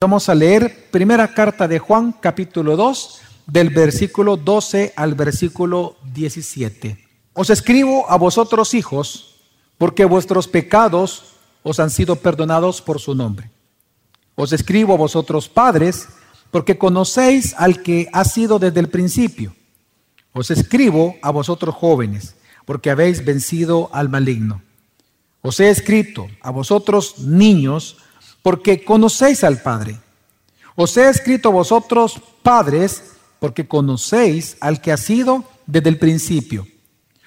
Vamos a leer primera carta de Juan, capítulo 2, del versículo 12 al versículo 17. Os escribo a vosotros hijos, porque vuestros pecados os han sido perdonados por su nombre. Os escribo a vosotros padres, porque conocéis al que ha sido desde el principio. Os escribo a vosotros jóvenes, porque habéis vencido al maligno. Os he escrito a vosotros niños, porque conocéis al Padre. Os he escrito vosotros, padres, porque conocéis al que ha sido desde el principio.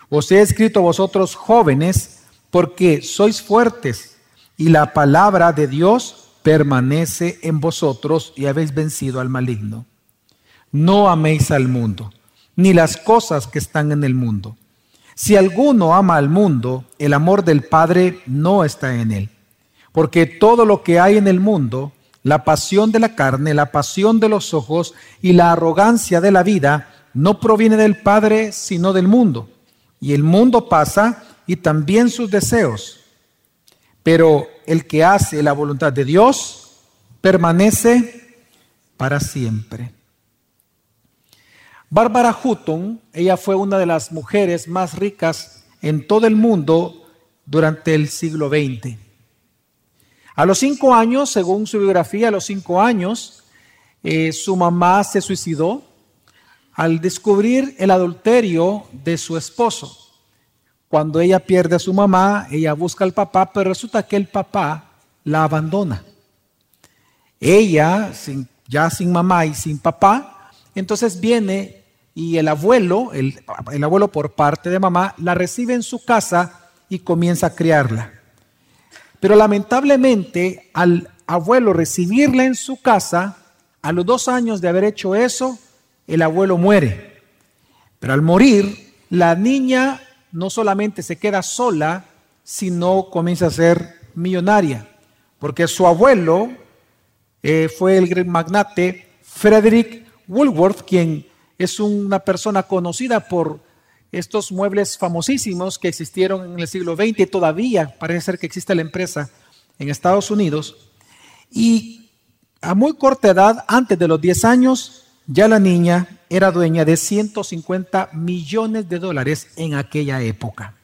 Os he escrito vosotros, jóvenes, porque sois fuertes y la palabra de Dios permanece en vosotros y habéis vencido al maligno. No améis al mundo, ni las cosas que están en el mundo. Si alguno ama al mundo, el amor del Padre no está en él. Porque todo lo que hay en el mundo, la pasión de la carne, la pasión de los ojos y la arrogancia de la vida, no proviene del Padre, sino del mundo. Y el mundo pasa y también sus deseos. Pero el que hace la voluntad de Dios permanece para siempre. Bárbara Hutton, ella fue una de las mujeres más ricas en todo el mundo durante el siglo XX. A los cinco años, según su biografía, a los cinco años, eh, su mamá se suicidó al descubrir el adulterio de su esposo. Cuando ella pierde a su mamá, ella busca al papá, pero resulta que el papá la abandona. Ella, ya sin mamá y sin papá, entonces viene y el abuelo, el, el abuelo por parte de mamá, la recibe en su casa y comienza a criarla. Pero lamentablemente al abuelo recibirla en su casa, a los dos años de haber hecho eso, el abuelo muere. Pero al morir, la niña no solamente se queda sola, sino comienza a ser millonaria, porque su abuelo eh, fue el gran magnate Frederick Woolworth, quien es una persona conocida por estos muebles famosísimos que existieron en el siglo XX y todavía parece ser que existe la empresa en Estados Unidos. Y a muy corta edad, antes de los 10 años, ya la niña era dueña de 150 millones de dólares en aquella época.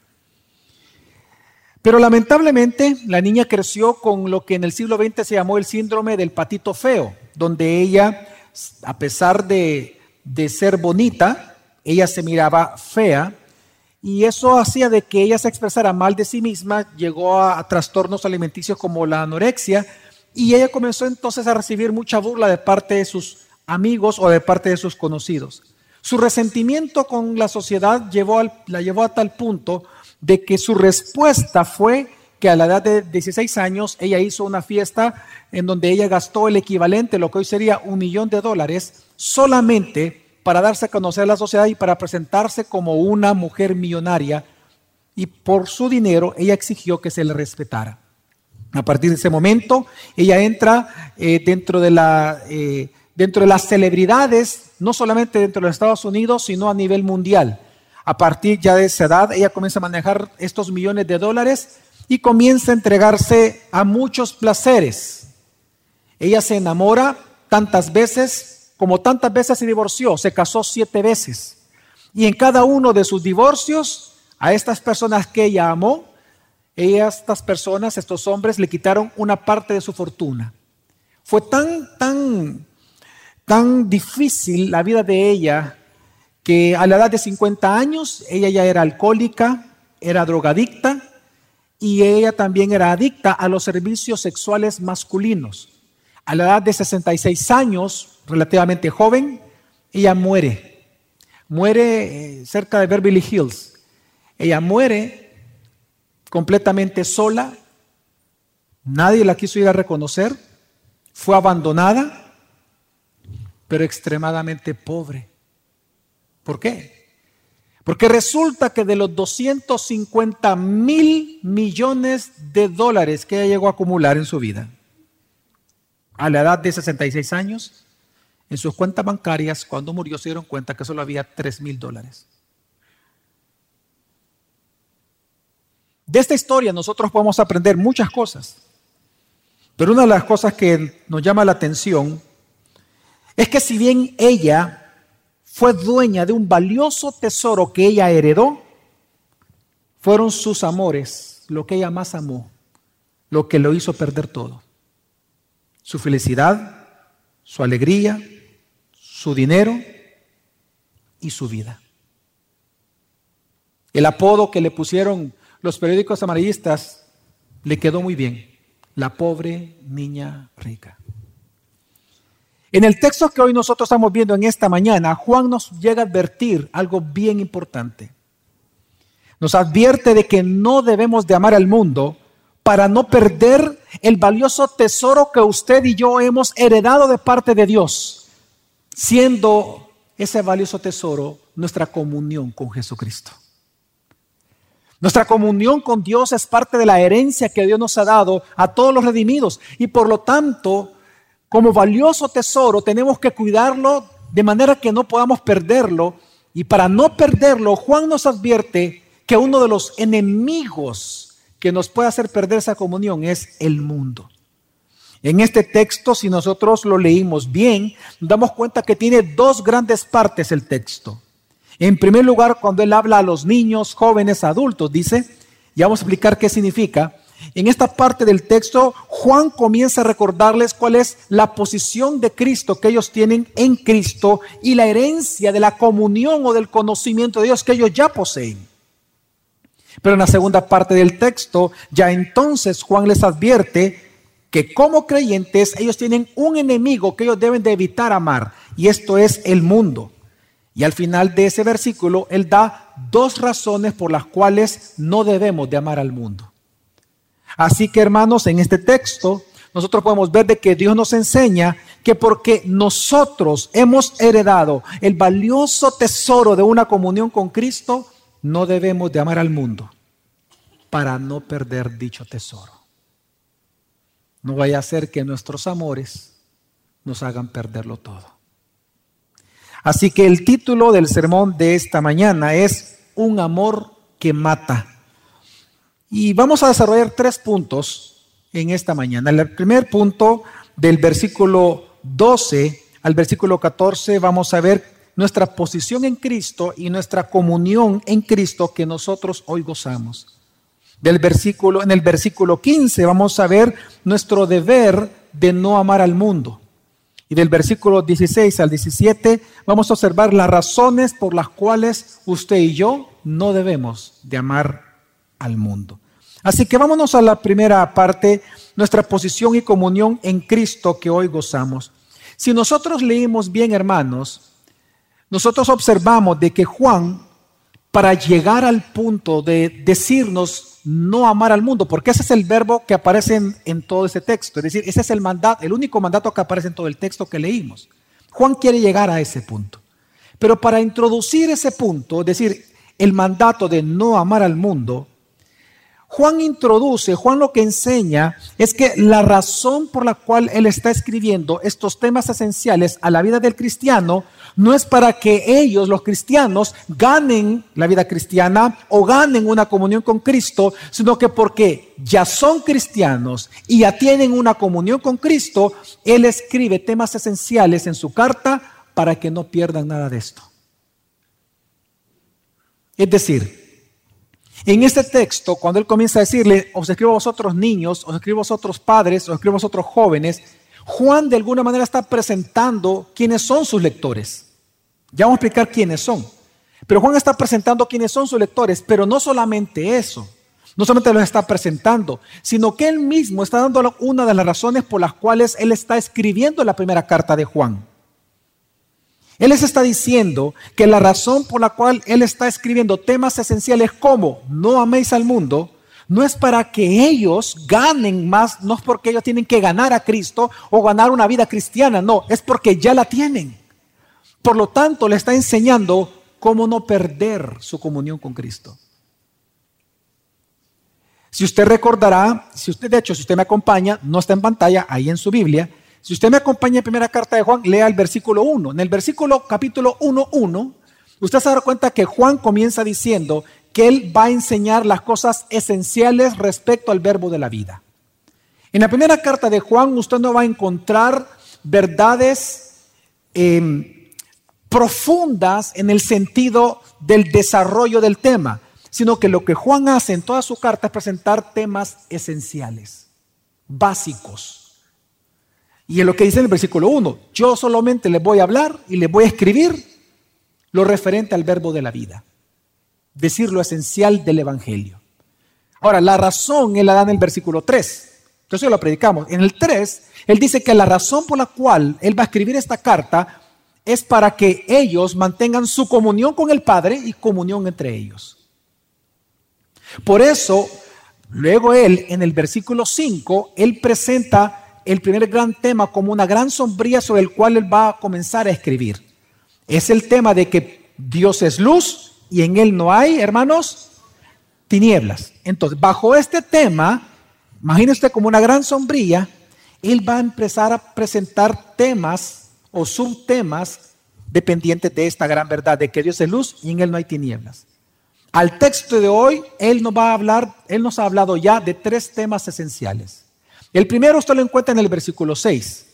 Pero lamentablemente la niña creció con lo que en el siglo XX se llamó el síndrome del patito feo, donde ella, a pesar de, de ser bonita, ella se miraba fea y eso hacía de que ella se expresara mal de sí misma, llegó a, trastornos alimenticios como la anorexia y ella comenzó entonces a recibir mucha burla de parte de sus amigos o de parte de sus conocidos. Su resentimiento con la sociedad llevó la llevó a tal punto de que su respuesta fue que a la edad de 16 años ella hizo una fiesta en donde ella gastó el equivalente, lo que hoy sería un millón de dólares, solamente para darse a conocer a la sociedad y para presentarse como una mujer millonaria. Y por su dinero ella exigió que se le respetara. A partir de ese momento, ella entra eh, dentro, de la, eh, dentro de las celebridades, no solamente dentro de los Estados Unidos, sino a nivel mundial. A partir ya de esa edad, ella comienza a manejar estos millones de dólares y comienza a entregarse a muchos placeres. Ella se enamora tantas veces como tantas veces se divorció, se casó siete veces. Y en cada uno de sus divorcios, a estas personas que ella amó, estas personas, estos hombres, le quitaron una parte de su fortuna. Fue tan, tan, tan difícil la vida de ella que a la edad de 50 años ella ya era alcohólica, era drogadicta y ella también era adicta a los servicios sexuales masculinos. A la edad de 66 años relativamente joven, ella muere. Muere eh, cerca de Beverly Hills. Ella muere completamente sola. Nadie la quiso ir a reconocer. Fue abandonada, pero extremadamente pobre. ¿Por qué? Porque resulta que de los 250 mil millones de dólares que ella llegó a acumular en su vida, a la edad de 66 años, en sus cuentas bancarias, cuando murió, se dieron cuenta que solo había 3 mil dólares. De esta historia nosotros podemos aprender muchas cosas. Pero una de las cosas que nos llama la atención es que si bien ella fue dueña de un valioso tesoro que ella heredó, fueron sus amores lo que ella más amó, lo que lo hizo perder todo. Su felicidad, su alegría, su dinero y su vida. El apodo que le pusieron los periódicos amarillistas le quedó muy bien, la pobre niña rica. En el texto que hoy nosotros estamos viendo en esta mañana, Juan nos llega a advertir algo bien importante. Nos advierte de que no debemos de amar al mundo para no perder el valioso tesoro que usted y yo hemos heredado de parte de Dios, siendo ese valioso tesoro nuestra comunión con Jesucristo. Nuestra comunión con Dios es parte de la herencia que Dios nos ha dado a todos los redimidos y por lo tanto como valioso tesoro tenemos que cuidarlo de manera que no podamos perderlo. Y para no perderlo, Juan nos advierte que uno de los enemigos que nos puede hacer perder esa comunión es el mundo. En este texto, si nosotros lo leímos bien, nos damos cuenta que tiene dos grandes partes el texto. En primer lugar, cuando él habla a los niños, jóvenes, adultos, dice, y vamos a explicar qué significa, en esta parte del texto, Juan comienza a recordarles cuál es la posición de Cristo que ellos tienen en Cristo y la herencia de la comunión o del conocimiento de Dios que ellos ya poseen. Pero en la segunda parte del texto, ya entonces Juan les advierte que como creyentes ellos tienen un enemigo que ellos deben de evitar amar, y esto es el mundo. Y al final de ese versículo, él da dos razones por las cuales no debemos de amar al mundo. Así que hermanos, en este texto nosotros podemos ver de que Dios nos enseña que porque nosotros hemos heredado el valioso tesoro de una comunión con Cristo, no debemos de amar al mundo para no perder dicho tesoro. No vaya a ser que nuestros amores nos hagan perderlo todo. Así que el título del sermón de esta mañana es Un amor que mata. Y vamos a desarrollar tres puntos en esta mañana. El primer punto del versículo 12 al versículo 14 vamos a ver nuestra posición en Cristo y nuestra comunión en Cristo que nosotros hoy gozamos. Del versículo en el versículo 15 vamos a ver nuestro deber de no amar al mundo. Y del versículo 16 al 17 vamos a observar las razones por las cuales usted y yo no debemos de amar al mundo. Así que vámonos a la primera parte, nuestra posición y comunión en Cristo que hoy gozamos. Si nosotros leímos bien, hermanos, nosotros observamos de que Juan, para llegar al punto de decirnos no amar al mundo, porque ese es el verbo que aparece en, en todo ese texto, es decir, ese es el mandato, el único mandato que aparece en todo el texto que leímos. Juan quiere llegar a ese punto. Pero para introducir ese punto, es decir, el mandato de no amar al mundo, Juan introduce, Juan lo que enseña es que la razón por la cual él está escribiendo estos temas esenciales a la vida del cristiano no es para que ellos, los cristianos, ganen la vida cristiana o ganen una comunión con Cristo, sino que porque ya son cristianos y ya tienen una comunión con Cristo, él escribe temas esenciales en su carta para que no pierdan nada de esto. Es decir, en este texto, cuando él comienza a decirle, os escribo a vosotros niños, os escribo a vosotros padres, os escribo a vosotros jóvenes, Juan de alguna manera está presentando quiénes son sus lectores. Ya vamos a explicar quiénes son. Pero Juan está presentando quiénes son sus lectores, pero no solamente eso. No solamente los está presentando, sino que él mismo está dando una de las razones por las cuales él está escribiendo la primera carta de Juan. Él les está diciendo que la razón por la cual Él está escribiendo temas esenciales como no améis al mundo, no es para que ellos ganen más, no es porque ellos tienen que ganar a Cristo o ganar una vida cristiana, no, es porque ya la tienen. Por lo tanto, le está enseñando cómo no perder su comunión con Cristo. Si usted recordará, si usted, de hecho, si usted me acompaña, no está en pantalla, ahí en su Biblia, si usted me acompaña en primera carta de Juan, lea el versículo 1. En el versículo capítulo 1.1, usted se da cuenta que Juan comienza diciendo que él va a enseñar las cosas esenciales respecto al verbo de la vida. En la primera carta de Juan usted no va a encontrar verdades em, profundas en el sentido del desarrollo del tema, sino que lo que Juan hace en toda su carta es presentar temas esenciales, básicos. Y es lo que dice en el versículo 1, yo solamente les voy a hablar y les voy a escribir lo referente al verbo de la vida, decir lo esencial del Evangelio. Ahora, la razón él la da en el versículo 3. Entonces lo predicamos. En el 3, él dice que la razón por la cual él va a escribir esta carta es para que ellos mantengan su comunión con el Padre y comunión entre ellos. Por eso, luego él, en el versículo 5, él presenta el primer gran tema como una gran sombría sobre el cual él va a comenzar a escribir. Es el tema de que Dios es luz y en él no hay, hermanos, tinieblas. Entonces, bajo este tema, imagínese como una gran sombría, él va a empezar a presentar temas o subtemas dependientes de esta gran verdad de que Dios es luz y en él no hay tinieblas. Al texto de hoy, él nos va a hablar, él nos ha hablado ya de tres temas esenciales. El primero usted lo encuentra en el versículo 6.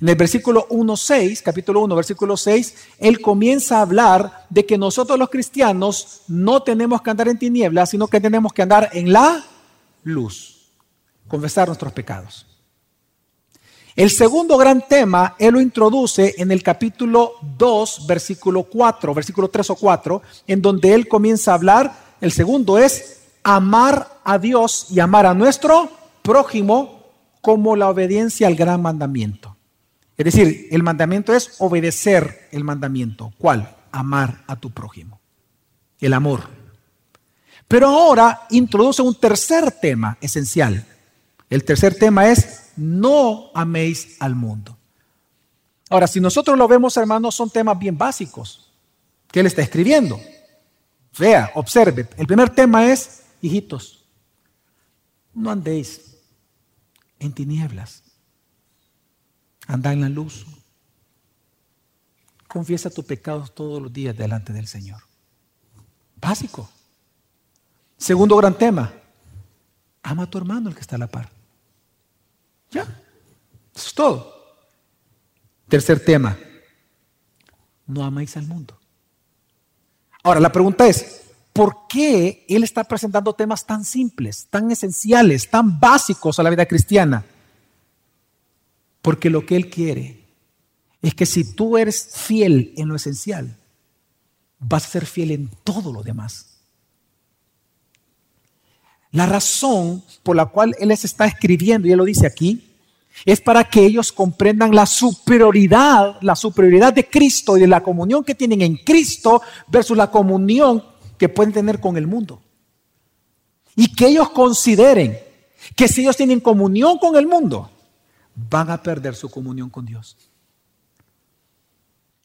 En el versículo 1.6, capítulo 1, versículo 6, él comienza a hablar de que nosotros los cristianos no tenemos que andar en tinieblas, sino que tenemos que andar en la luz, confesar nuestros pecados. El segundo gran tema, él lo introduce en el capítulo 2, versículo 4, versículo 3 o 4, en donde él comienza a hablar, el segundo es amar a Dios y amar a nuestro prójimo como la obediencia al gran mandamiento. Es decir, el mandamiento es obedecer el mandamiento. ¿Cuál? Amar a tu prójimo. El amor. Pero ahora introduce un tercer tema esencial. El tercer tema es no améis al mundo. Ahora, si nosotros lo vemos, hermanos, son temas bien básicos que él está escribiendo. Vea, observe. El primer tema es, hijitos, no andéis en tinieblas Anda en la luz. Confiesa tus pecados todos los días delante del Señor. Básico. Segundo gran tema. Ama a tu hermano el que está a la par. Ya. Eso es todo. Tercer tema. No amáis al mundo. Ahora, la pregunta es, ¿por qué Él está presentando temas tan simples, tan esenciales, tan básicos a la vida cristiana? Porque lo que Él quiere es que si tú eres fiel en lo esencial, vas a ser fiel en todo lo demás. La razón por la cual Él les está escribiendo, y Él lo dice aquí, es para que ellos comprendan la superioridad, la superioridad de Cristo y de la comunión que tienen en Cristo versus la comunión que pueden tener con el mundo. Y que ellos consideren que si ellos tienen comunión con el mundo, van a perder su comunión con Dios.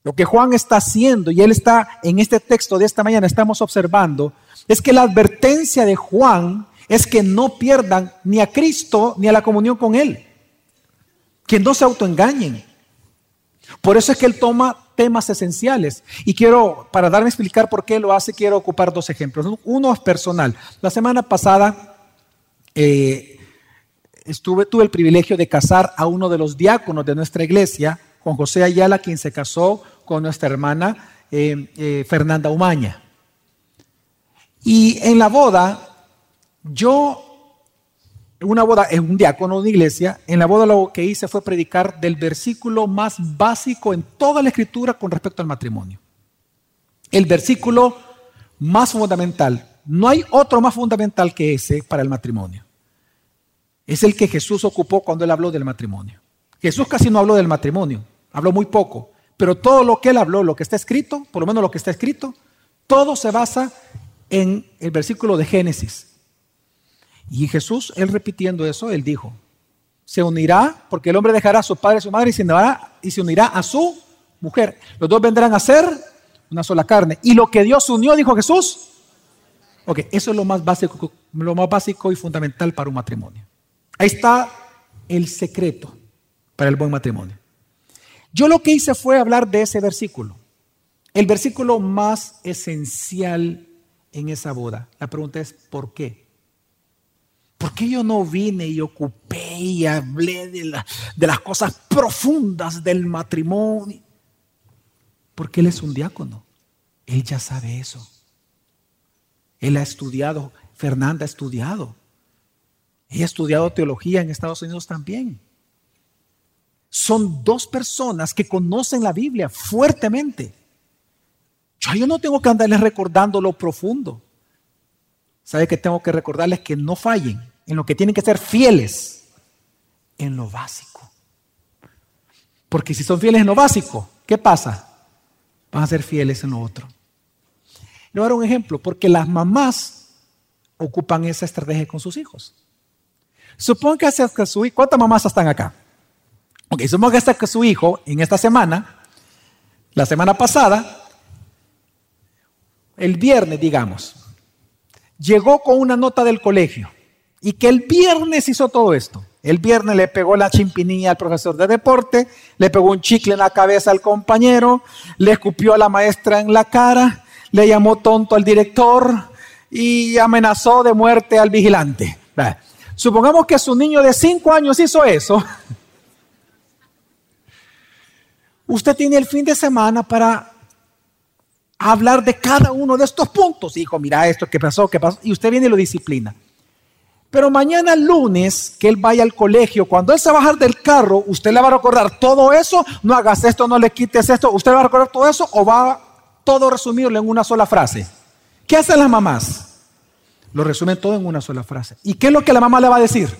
Lo que Juan está haciendo, y él está en este texto de esta mañana, estamos observando, es que la advertencia de Juan es que no pierdan ni a Cristo ni a la comunión con Él. Que no se autoengañen. Por eso es que Él toma temas esenciales. Y quiero, para darme a explicar por qué lo hace, quiero ocupar dos ejemplos. Uno es personal. La semana pasada eh, estuve, tuve el privilegio de casar a uno de los diáconos de nuestra iglesia, Juan José Ayala, quien se casó con nuestra hermana eh, eh, Fernanda Umaña. Y en la boda, yo, una boda, es un diácono de una iglesia, en la boda lo que hice fue predicar del versículo más básico en toda la escritura con respecto al matrimonio. El versículo más fundamental. No hay otro más fundamental que ese para el matrimonio es el que Jesús ocupó cuando él habló del matrimonio. Jesús casi no habló del matrimonio, habló muy poco, pero todo lo que él habló, lo que está escrito, por lo menos lo que está escrito, todo se basa en el versículo de Génesis. Y Jesús, él repitiendo eso, él dijo, se unirá, porque el hombre dejará a su padre y a su madre y se, unirá, y se unirá a su mujer. Los dos vendrán a ser una sola carne. Y lo que Dios unió, dijo Jesús. Ok, eso es lo más básico, lo más básico y fundamental para un matrimonio. Ahí está el secreto para el buen matrimonio. Yo lo que hice fue hablar de ese versículo, el versículo más esencial en esa boda. La pregunta es, ¿por qué? ¿Por qué yo no vine y ocupé y hablé de, de las cosas profundas del matrimonio? Porque él es un diácono. Él ya sabe eso. Él ha estudiado, Fernanda ha estudiado. Ella ha estudiado teología en Estados Unidos también. Son dos personas que conocen la Biblia fuertemente. Yo, no tengo que andarles recordando lo profundo. ¿Sabe que tengo que recordarles que no fallen en lo que tienen que ser fieles? En lo básico. Porque si son fieles en lo básico, ¿qué pasa? Van a ser fieles en lo otro. Le voy a dar un ejemplo, porque las mamás ocupan esa estrategia con sus hijos. Supongo que su hijo, ¿cuántas mamás están acá? Ok, supongo que su hijo en esta semana, la semana pasada, el viernes, digamos, llegó con una nota del colegio y que el viernes hizo todo esto. El viernes le pegó la chimpinilla al profesor de deporte, le pegó un chicle en la cabeza al compañero, le escupió a la maestra en la cara, le llamó tonto al director y amenazó de muerte al vigilante. Supongamos que su niño de 5 años hizo eso. Usted tiene el fin de semana para hablar de cada uno de estos puntos. Hijo, mira esto, qué pasó, qué pasó. Y usted viene y lo disciplina. Pero mañana lunes, que él vaya al colegio, cuando él se bajar del carro, usted le va a recordar todo eso, no hagas esto, no le quites esto, usted va a recordar todo eso o va todo resumirlo en una sola frase. ¿Qué hacen las mamás? Lo resumen todo en una sola frase. ¿Y qué es lo que la mamá le va a decir?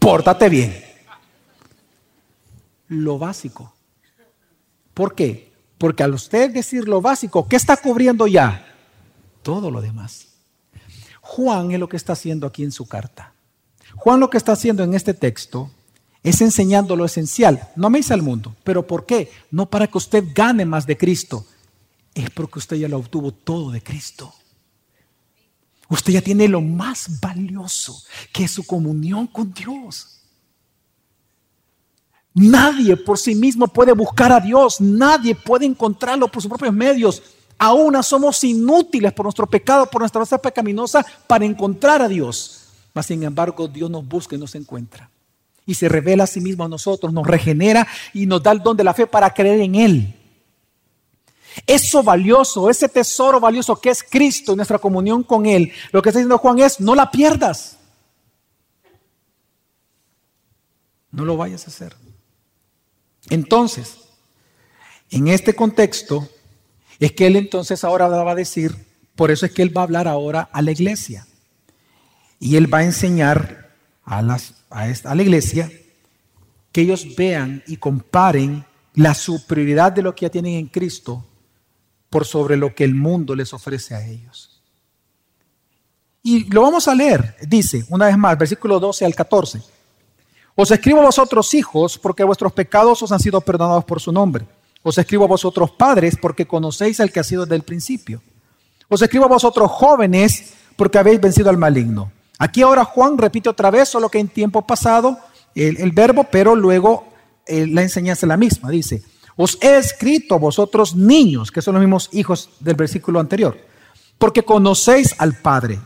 Pórtate bien. Lo básico. ¿Por qué? Porque al usted decir lo básico, ¿qué está cubriendo ya? Todo lo demás. Juan es lo que está haciendo aquí en su carta. Juan lo que está haciendo en este texto es enseñando lo esencial. No me dice al mundo, pero ¿por qué? No para que usted gane más de Cristo, es porque usted ya lo obtuvo todo de Cristo. Usted ya tiene lo más valioso, que es su comunión con Dios. Nadie por sí mismo puede buscar a Dios, nadie puede encontrarlo por sus propios medios. Aún somos inútiles por nuestro pecado, por nuestra raza pecaminosa, para encontrar a Dios. Mas sin embargo, Dios nos busca y nos encuentra. Y se revela a sí mismo a nosotros, nos regenera y nos da el don de la fe para creer en Él. Eso valioso, ese tesoro valioso que es Cristo y nuestra comunión con Él, lo que está diciendo Juan es, no la pierdas. No lo vayas a hacer. Entonces, en este contexto, es que él entonces ahora va a decir, por eso es que él va a hablar ahora a la iglesia. Y él va a enseñar a, las, a, esta, a la iglesia que ellos vean y comparen la superioridad de lo que ya tienen en Cristo por sobre lo que el mundo les ofrece a ellos. Y lo vamos a leer, dice una vez más, versículo 12 al 14. Os escribo a vosotros hijos porque vuestros pecados os han sido perdonados por su nombre. Os escribo a vosotros padres porque conocéis al que ha sido desde el principio. Os escribo a vosotros jóvenes porque habéis vencido al maligno. Aquí ahora Juan repite otra vez, solo que en tiempo pasado, el, verbo, pero luego eh, la enseñanza es la misma. Dice, os he escrito a vosotros niños, que son los mismos hijos del versículo anterior, porque conocéis al Padre.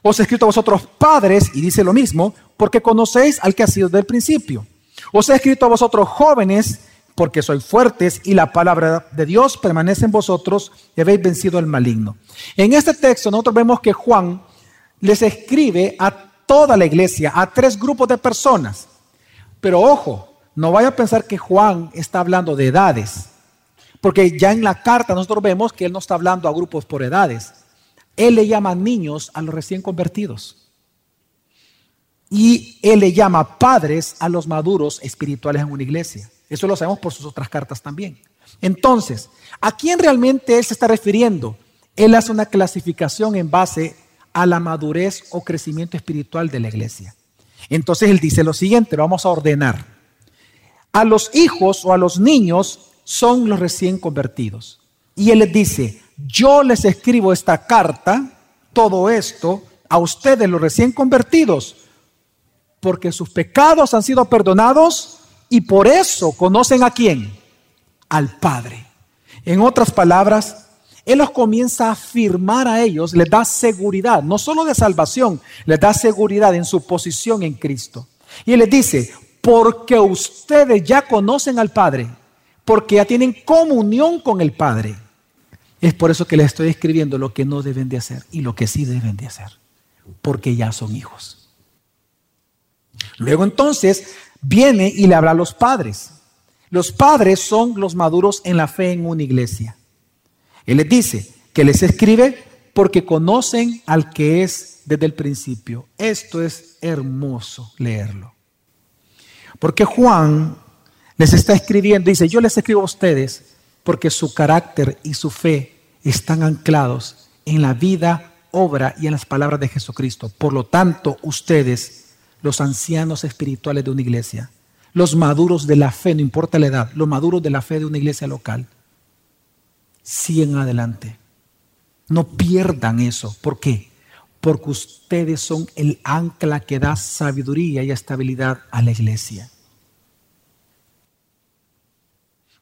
Os he escrito a vosotros padres, y dice lo mismo, porque conocéis al que ha sido del principio. Os he escrito a vosotros jóvenes, porque sois fuertes y la palabra de Dios permanece en vosotros y habéis vencido al maligno. En este texto nosotros vemos que Juan les escribe a toda la iglesia, a tres grupos de personas. Pero ojo, no vaya a pensar que Juan está hablando de edades, porque ya en la carta nosotros vemos que él no está hablando a grupos por edades. Él le llama niños a los recién convertidos. Y Él le llama padres a los maduros espirituales en una iglesia. Eso lo sabemos por sus otras cartas también. Entonces, ¿a quién realmente Él se está refiriendo? Él hace una clasificación en base a la madurez o crecimiento espiritual de la iglesia. Entonces Él dice lo siguiente, vamos a ordenar. A los hijos o a los niños son los recién convertidos. Y Él les dice, yo les escribo esta carta, todo esto, a ustedes los recién convertidos, porque sus pecados han sido perdonados y por eso conocen a quién, al Padre. En otras palabras, Él los comienza a afirmar a ellos, les da seguridad, no solo de salvación, les da seguridad en su posición en Cristo. Y Él les dice, porque ustedes ya conocen al Padre, porque ya tienen comunión con el Padre. Es por eso que les estoy escribiendo lo que no deben de hacer y lo que sí deben de hacer, porque ya son hijos. Luego entonces viene y le habla a los padres. Los padres son los maduros en la fe en una iglesia. Él les dice que les escribe porque conocen al que es desde el principio. Esto es hermoso leerlo. Porque Juan les está escribiendo, dice, yo les escribo a ustedes porque su carácter y su fe están anclados en la vida, obra y en las palabras de Jesucristo. Por lo tanto, ustedes, los ancianos espirituales de una iglesia, los maduros de la fe, no importa la edad, los maduros de la fe de una iglesia local, siguen adelante. No pierdan eso. ¿Por qué? Porque ustedes son el ancla que da sabiduría y estabilidad a la iglesia.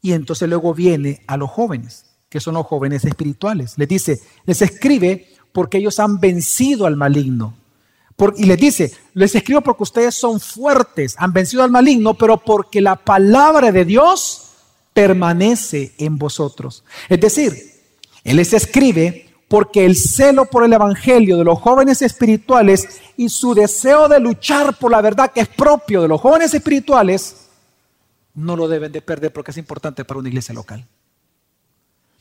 Y entonces luego viene a los jóvenes, que son los jóvenes espirituales. Les dice, les escribe porque ellos han vencido al maligno. Y les dice, les escribo porque ustedes son fuertes, han vencido al maligno, pero porque la palabra de Dios permanece en vosotros. Es decir, Él les escribe porque el celo por el Evangelio de los jóvenes espirituales y su deseo de luchar por la verdad que es propio de los jóvenes espirituales, no lo deben de perder porque es importante para una iglesia local.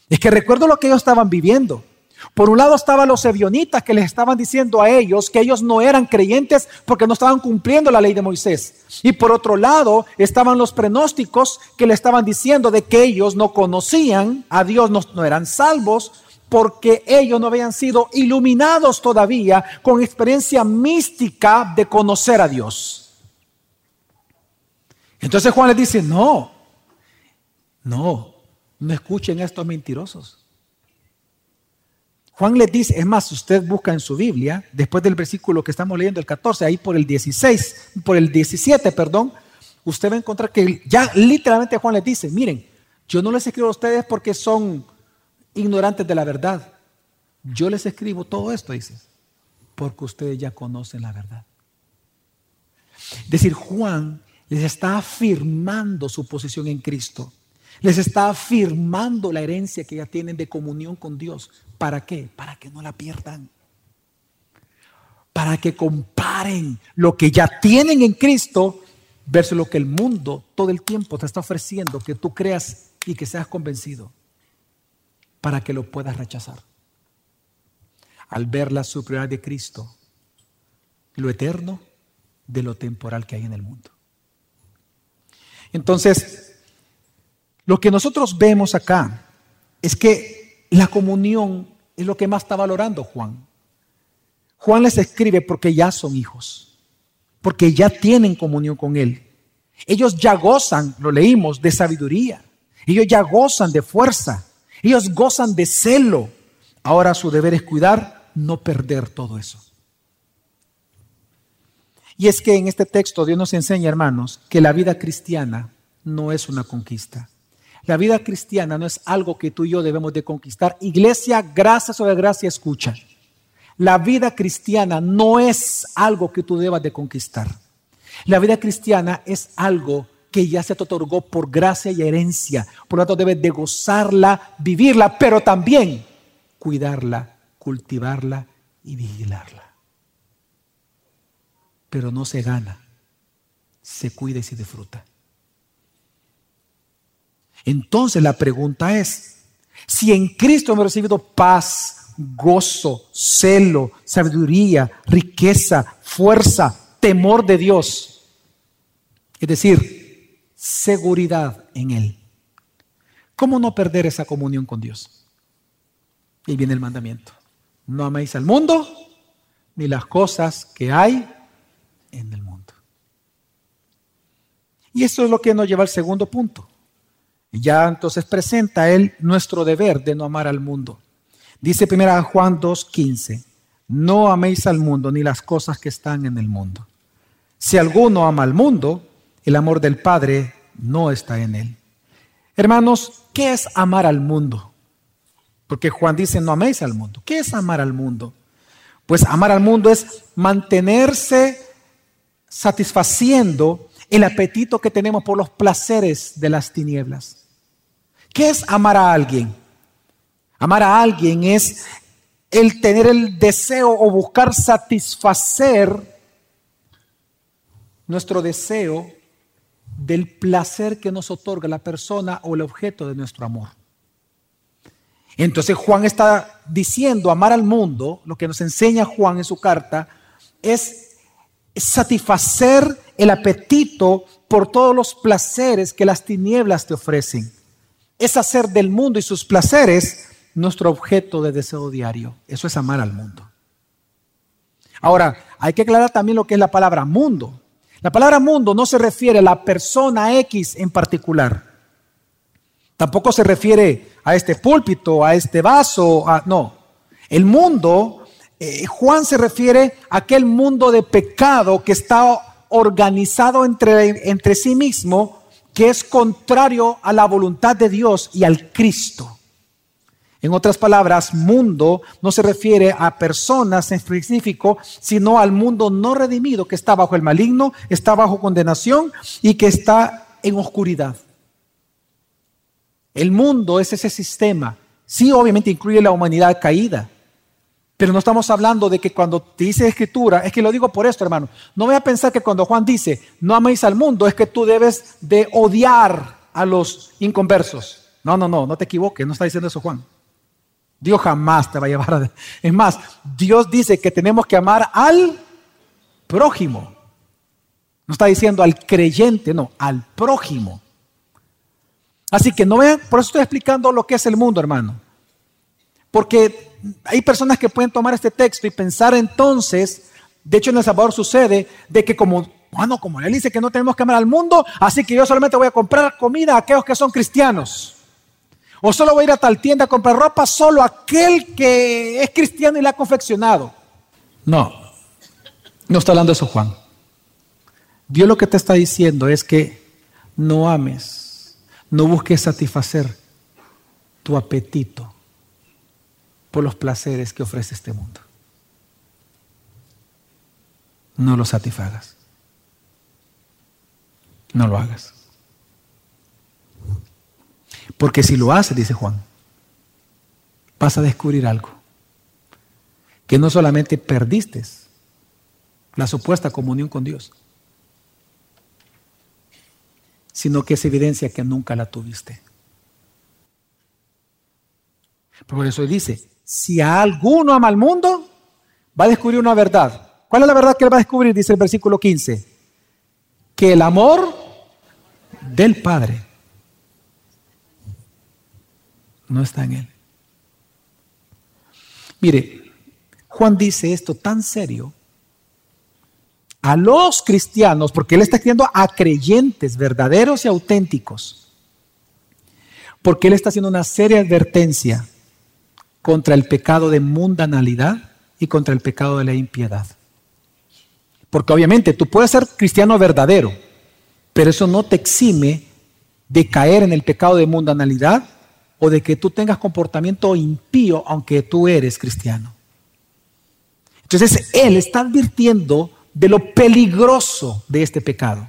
Es que recuerdo lo que ellos estaban viviendo. Por un lado estaban los ebionitas que les estaban diciendo a ellos que ellos no eran creyentes porque no estaban cumpliendo la ley de Moisés. Y por otro lado estaban los pronósticos que le estaban diciendo de que ellos no conocían a Dios, no, eran salvos porque ellos no habían sido iluminados todavía con experiencia mística de conocer a Dios. Entonces Juan les dice, no, no, no escuchen estos mentirosos. Juan le dice, es más, usted busca en su Biblia, después del versículo que estamos leyendo, el 14, ahí por el 16, por el 17, perdón, usted va a encontrar que ya literalmente Juan les dice, miren, yo no les escribo a ustedes porque son ignorantes de la verdad. Yo les escribo todo esto, dice, porque ustedes ya conocen la verdad. Es decir, Juan les está afirmando su posición en Cristo. Les está afirmando la herencia que ya tienen de comunión con Dios. ¿Para qué? Para que no la pierdan. Para que comparen lo que ya tienen en Cristo versus lo que el mundo todo el tiempo te está ofreciendo, que tú creas y que seas convencido, para que lo puedas rechazar. Al ver la superioridad de Cristo, lo eterno de lo temporal que hay en el mundo. Entonces, lo que nosotros vemos acá es que la comunión es lo que más está valorando Juan. Juan les escribe porque ya son hijos, porque ya tienen comunión con Él. Ellos ya gozan, lo leímos, de sabiduría. Ellos ya gozan de fuerza. Ellos gozan de celo. Ahora su deber es cuidar, no perder todo eso. Y es que en este texto Dios nos enseña, hermanos, que la vida cristiana no es una conquista. La vida cristiana no es algo que tú y yo debemos de conquistar. Iglesia, gracia sobre gracia, escucha. La vida cristiana no es algo que tú debas de conquistar. La vida cristiana es algo que ya se te otorgó por gracia y herencia. Por lo tanto, debes de gozarla, vivirla, pero también cuidarla, cultivarla y vigilarla. Pero no se gana, se cuida y se disfruta. Entonces la pregunta es, si en Cristo hemos recibido paz, gozo, celo, sabiduría, riqueza, fuerza, temor de Dios, es decir, seguridad en Él, ¿cómo no perder esa comunión con Dios? Y viene el mandamiento, no améis al mundo ni las cosas que hay en el mundo. Y eso es lo que nos lleva al segundo punto. Ya entonces presenta él nuestro deber de no amar al mundo. Dice primero Juan 2.15, no améis al mundo ni las cosas que están en el mundo. Si alguno ama al mundo, el amor del Padre no está en él. Hermanos, ¿qué es amar al mundo? Porque Juan dice, no améis al mundo. ¿Qué es amar al mundo? Pues amar al mundo es mantenerse satisfaciendo el apetito que tenemos por los placeres de las tinieblas. ¿Qué es amar a alguien? Amar a alguien es el tener el deseo o buscar satisfacer nuestro deseo del placer que nos otorga la persona o el objeto de nuestro amor. Entonces Juan está diciendo, amar al mundo, lo que nos enseña Juan en su carta, es satisfacer el apetito por todos los placeres que las tinieblas te ofrecen. Es hacer del mundo y sus placeres nuestro objeto de deseo diario. Eso es amar al mundo. Ahora, hay que aclarar también lo que es la palabra mundo. La palabra mundo no se refiere a la persona X en particular. Tampoco se refiere a este púlpito, a este vaso, no. El mundo, eh, Juan se refiere a aquel mundo de pecado que está organizado entre, entre sí mismo, que es contrario a la voluntad de Dios y al Cristo. En otras palabras, mundo no se refiere a personas en específico, sino al mundo no redimido que está bajo el maligno, está bajo condenación y que está en oscuridad. El mundo es ese sistema. Sí, obviamente incluye la humanidad caída. Pero no estamos hablando de que cuando te dice escritura, es que lo digo por esto, hermano. No voy a pensar que cuando Juan dice, no améis al mundo, es que tú debes de odiar a los inconversos. No, no, no, no te equivoques, no está diciendo eso Juan. Dios jamás te va a llevar a... Es más, Dios dice que tenemos que amar al prójimo. No está diciendo al creyente, no, al prójimo. Así que no vean, por eso estoy explicando lo que es el mundo, hermano. Porque hay personas que pueden tomar este texto y pensar entonces, de hecho en El Salvador sucede, de que como, bueno, como él dice que no tenemos que amar al mundo, así que yo solamente voy a comprar comida a aquellos que son cristianos. O solo voy a ir a tal tienda a comprar ropa solo aquel que es cristiano y la ha confeccionado. No, no está hablando eso Juan. Dios lo que te está diciendo es que no ames no busques satisfacer tu apetito por los placeres que ofrece este mundo. No lo satisfagas. No lo hagas. Porque si lo haces, dice Juan, vas a descubrir algo. Que no solamente perdiste la supuesta comunión con Dios, sino que es evidencia que nunca la tuviste. Por eso dice, si a alguno ama al mundo, va a descubrir una verdad. ¿Cuál es la verdad que él va a descubrir? Dice el versículo 15. Que el amor del Padre no está en él. Mire, Juan dice esto tan serio a los cristianos, porque él está escribiendo a creyentes verdaderos y auténticos, porque él está haciendo una seria advertencia contra el pecado de mundanalidad y contra el pecado de la impiedad. Porque obviamente tú puedes ser cristiano verdadero, pero eso no te exime de caer en el pecado de mundanalidad o de que tú tengas comportamiento impío aunque tú eres cristiano. Entonces él está advirtiendo de lo peligroso de este pecado,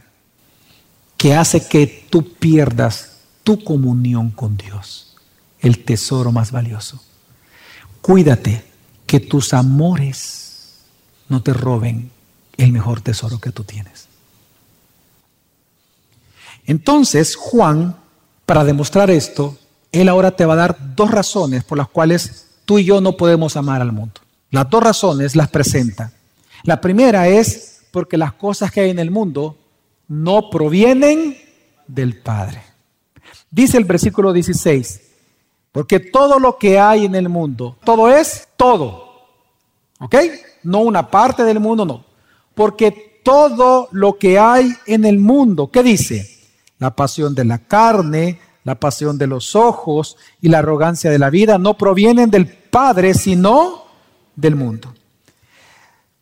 que hace que tú pierdas tu comunión con Dios, el tesoro más valioso. Cuídate que tus amores no te roben el mejor tesoro que tú tienes. Entonces, Juan, para demostrar esto, él ahora te va a dar dos razones por las cuales tú y yo no podemos amar al mundo. Las dos razones las presenta. La primera es porque las cosas que hay en el mundo no provienen del Padre. Dice el versículo 16, porque todo lo que hay en el mundo, todo es todo. ¿Ok? No una parte del mundo, no. Porque todo lo que hay en el mundo, ¿qué dice? La pasión de la carne, la pasión de los ojos y la arrogancia de la vida no provienen del Padre, sino del mundo.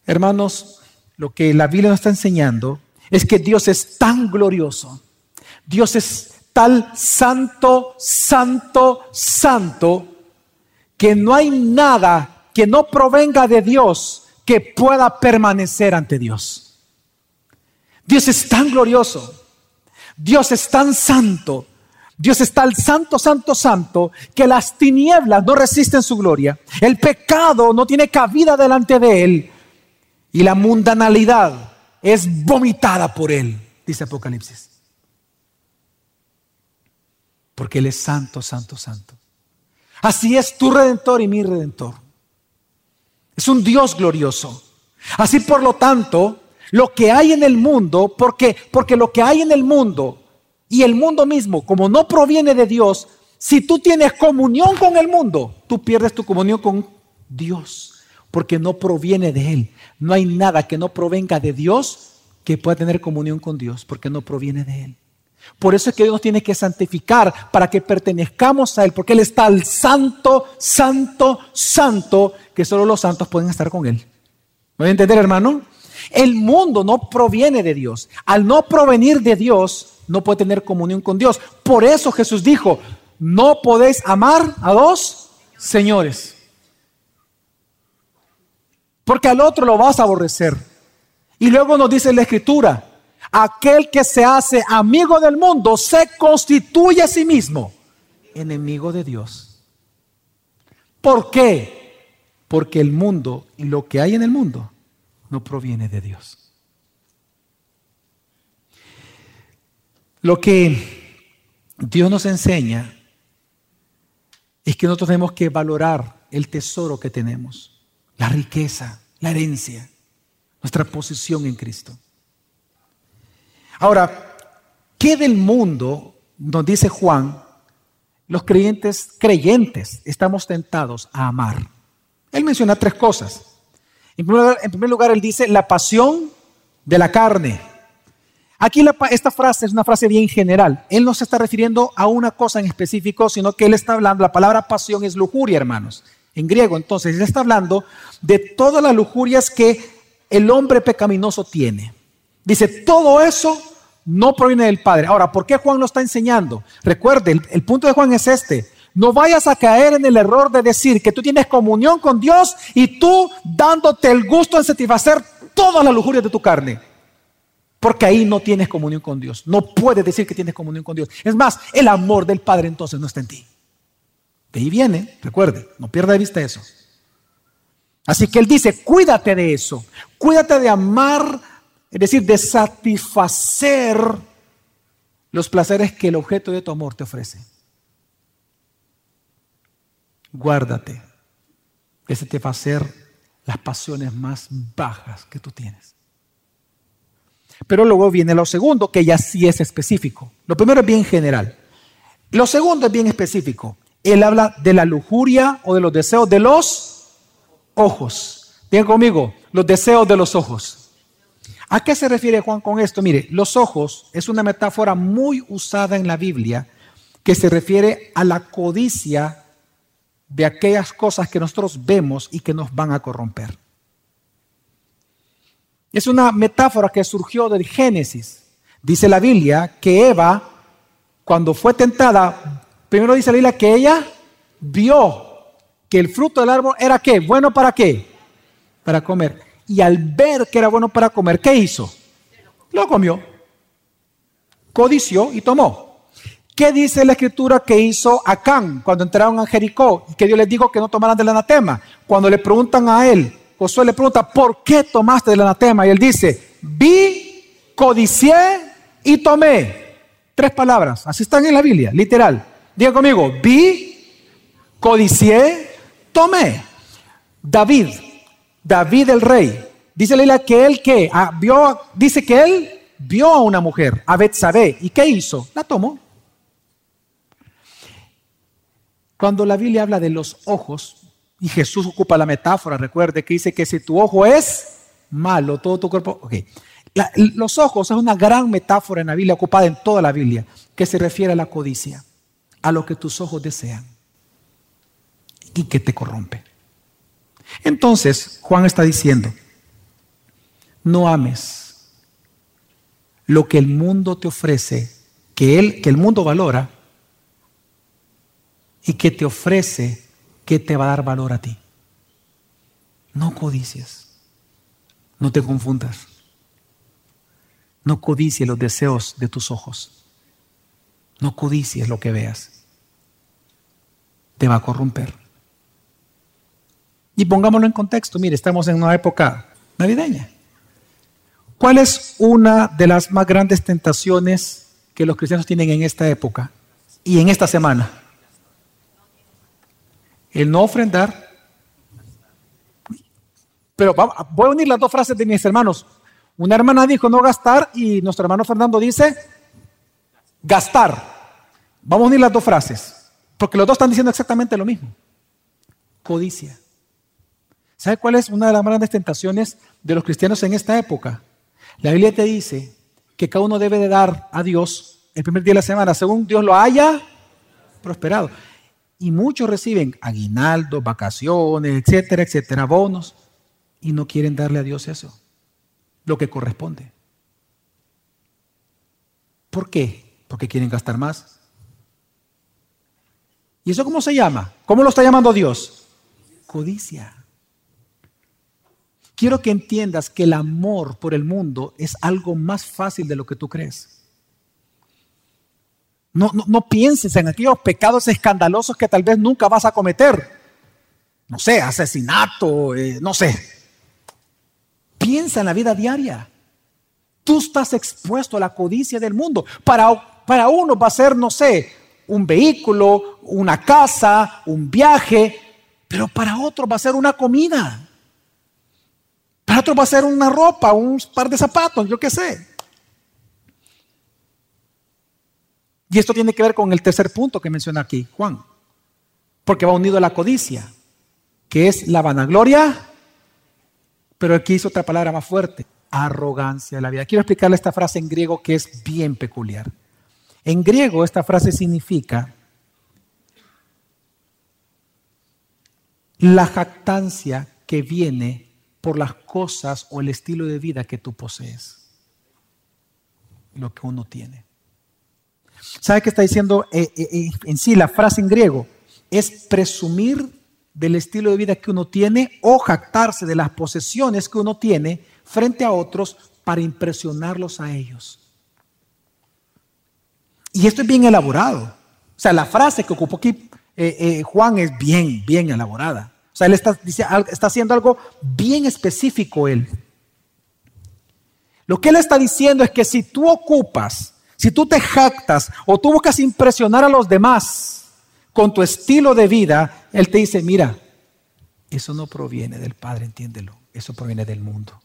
Hermanos, lo que la Biblia nos está enseñando es que Dios es tan glorioso, Dios es tal santo, santo, santo, que no hay nada que no provenga de Dios que pueda permanecer ante Dios. Dios es tan glorioso, Dios es tan santo, Dios es tan santo, santo, santo, que las tinieblas no resisten su gloria, el pecado no tiene cabida delante de Él y la mundanalidad es vomitada por Él, dice Apocalipsis. Porque Él es santo, santo, santo. Así es tu redentor y mi redentor. Es un Dios glorioso. Así por lo tanto, lo que hay en el mundo, porque, porque lo que hay en el mundo y el mundo mismo, como no proviene de Dios, si tú tienes comunión con el mundo, tú pierdes tu comunión con Dios, porque no proviene de Él. No hay nada que no provenga de Dios que pueda tener comunión con Dios, porque no proviene de Él. Por eso es que Dios nos tiene que santificar para que pertenezcamos a Él, porque Él está al santo, santo, santo, que solo los santos pueden estar con Él. ¿Me voy a entender, hermano? El mundo no proviene de Dios. Al no provenir de Dios, no puede tener comunión con Dios. Por eso Jesús dijo, no podéis amar a dos señores. Porque al otro lo vas a aborrecer. Y luego nos dice la escritura, aquel que se hace amigo del mundo se constituye a sí mismo enemigo de Dios. ¿Por qué? Porque el mundo y lo que hay en el mundo no proviene de Dios. Lo que Dios nos enseña es que nosotros tenemos que valorar el tesoro que tenemos, la riqueza, la herencia, nuestra posición en Cristo. Ahora, ¿qué del mundo, nos dice Juan, los creyentes, creyentes, estamos tentados a amar? Él menciona tres cosas. En primer lugar, él dice la pasión de la carne. Aquí esta frase es una frase bien general. Él no se está refiriendo a una cosa en específico, sino que él está hablando, la palabra pasión es lujuria, hermanos, en griego. Entonces, él está hablando de todas las lujurias que el hombre pecaminoso tiene. Dice, todo eso no proviene del Padre. Ahora, ¿por qué Juan lo está enseñando? Recuerde, el, punto de Juan es este. No vayas a caer en el error de decir que tú tienes comunión con Dios y tú dándote el gusto de satisfacer todas las lujurias de tu carne. Porque ahí no tienes comunión con Dios. No puedes decir que tienes comunión con Dios. Es más, el amor del Padre entonces no está en ti. De ahí viene, recuerde, no pierda de vista eso. Así que Él dice, cuídate de eso. Cuídate de amar, es decir, de satisfacer los placeres que el objeto de tu amor te ofrece. Guárdate de satisfacer las pasiones más bajas que tú tienes. Pero luego viene lo segundo, que ya sí es específico. Lo primero es bien general. Lo segundo es bien específico. Él habla de la lujuria o de los deseos de los ojos. Bien conmigo, los deseos de los ojos. ¿A qué se refiere Juan con esto? Mire, los ojos es una metáfora muy usada en la Biblia que se refiere a la codicia de aquellas cosas que nosotros vemos y que nos van a corromper. Es una metáfora que surgió del Génesis. Dice la Biblia que Eva, cuando fue tentada, primero dice la Biblia que ella vio que el fruto del árbol era qué? Bueno para qué? Para comer. Y al ver que era bueno para comer, ¿qué hizo? Lo comió. Codició y tomó. ¿Qué dice la escritura que hizo Acán cuando entraron a Jericó? Y que Dios les dijo que no tomaran del anatema. Cuando le preguntan a él, Josué le pregunta, ¿por qué tomaste el anatema? Y él dice, vi, codicié y tomé. Tres palabras, así están en la Biblia, literal. Diga conmigo, vi, codicié, tomé. David, David el rey, dice la Biblia que él que ah, vio, dice que él vio a una mujer, a Betsabé, ¿y qué hizo? La tomó. Cuando la Biblia habla de los ojos, y Jesús ocupa la metáfora, recuerde que dice que si tu ojo es malo, todo tu cuerpo... Ok. los ojos es una gran metáfora en la Biblia, ocupada en toda la Biblia, que se refiere a la codicia, a lo que tus ojos desean y que te corrompe. Entonces, Juan está diciendo, no ames lo que el mundo te ofrece, que, él, que el mundo valora y que te ofrece ¿qué te va a dar valor a ti? No codicies. No te confundas. No codicies los deseos de tus ojos. No codicies lo que veas. Te va a corromper. Y pongámoslo en contexto. Mire, estamos en una época navideña. ¿Cuál es una de las más grandes tentaciones que los cristianos tienen en esta época y en esta semana? El no ofrendar. Pero voy a unir las dos frases de mis hermanos. Una hermana dijo no gastar y nuestro hermano Fernando dice gastar. Vamos a unir las dos frases, porque los dos están diciendo exactamente lo mismo. Codicia. ¿Sabe cuál es una de las grandes tentaciones de los cristianos en esta época? La Biblia te dice que cada uno debe de dar a Dios el primer día de la semana, según Dios lo haya prosperado. Y muchos reciben aguinaldos, vacaciones, etcétera, etcétera, bonos, y no quieren darle a Dios eso, lo que corresponde. ¿Por qué? Porque quieren gastar más. ¿Y eso cómo se llama? ¿Cómo lo está llamando Dios? Codicia. Quiero que entiendas que el amor por el mundo es algo más fácil de lo que tú crees. No, no, pienses en aquellos pecados escandalosos que tal vez nunca vas a cometer. No sé, asesinato, eh, no sé. Piensa en la vida diaria. Tú estás expuesto a la codicia del mundo. Para, para uno va a ser, no sé, un vehículo, una casa, un viaje, pero para otro va a ser una comida. Para otro va a ser una ropa, un par de zapatos, yo qué sé. Y esto tiene que ver con el tercer punto que menciona aquí Juan, porque va unido a la codicia, que es la vanagloria, pero aquí hizo otra palabra más fuerte, arrogancia de la vida. Quiero explicarle esta frase en griego que es bien peculiar. En griego esta frase significa la jactancia que viene por las cosas o el estilo de vida que tú posees. Lo que uno tiene. ¿Sabe qué está diciendo eh, eh, eh, en sí la frase en griego? Es presumir del estilo de vida que uno tiene o jactarse de las posesiones que uno tiene frente a otros para impresionarlos a ellos. Y esto es bien elaborado. O sea, la frase que ocupó aquí Juan es bien, bien elaborada. O sea, él está, está haciendo algo bien específico él. Lo que él está diciendo es que si tú ocupas, si tú te jactas o tú buscas impresionar a los demás con tu estilo de vida, él te dice, mira, eso no proviene del Padre, entiéndelo, eso proviene del mundo.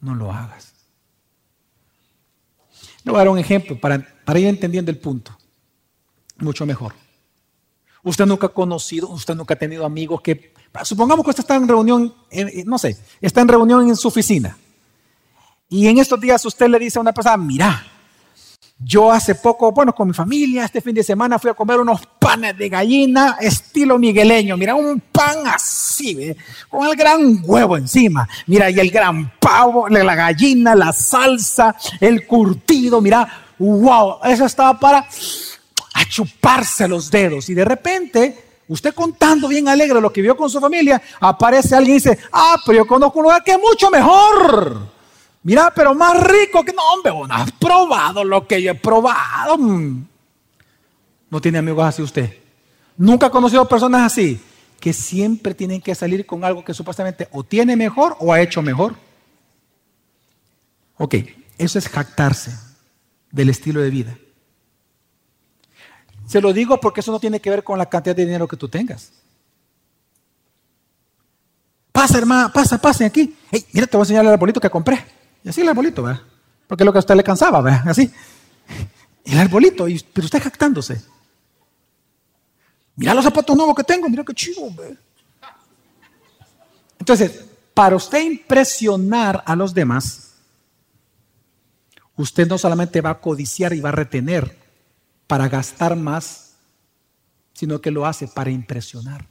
No lo hagas. Le voy a dar un ejemplo para, para ir entendiendo el punto mucho mejor. Usted nunca ha conocido, usted nunca ha tenido amigos que, supongamos que usted está en reunión, no sé, está en reunión en su oficina. Y en estos días usted le dice a una persona, mira, yo hace poco, bueno, con mi familia, este fin de semana fui a comer unos panes de gallina estilo migueleño. Mira, un pan así, con el gran huevo encima. Mira, y el gran pavo, la gallina, la salsa, el curtido. Mira, wow, eso estaba para chuparse los dedos. Y de repente, usted contando bien alegre lo que vio con su familia, aparece alguien y dice, ah, pero yo conozco un lugar que es mucho mejor. Mira, pero más rico que no, hombre, has probado lo que yo he probado. Mm. No tiene amigos así usted. Nunca ha conocido personas así, que siempre tienen que salir con algo que supuestamente o tiene mejor o ha hecho mejor. Ok, eso es jactarse del estilo de vida. Se lo digo porque eso no tiene que ver con la cantidad de dinero que tú tengas. Pasa, hermano, pasa, pase aquí. Hey, mira, te voy a enseñar el arbolito que compré. Y así el arbolito, ¿verdad? Porque es lo que a usted le cansaba, ¿verdad? Así. El arbolito, pero usted jactándose. Mira los zapatos nuevos que tengo, mira qué chido, ¿verdad? Entonces, para usted impresionar a los demás, usted no solamente va a codiciar y va a retener para gastar más, sino que lo hace para impresionar.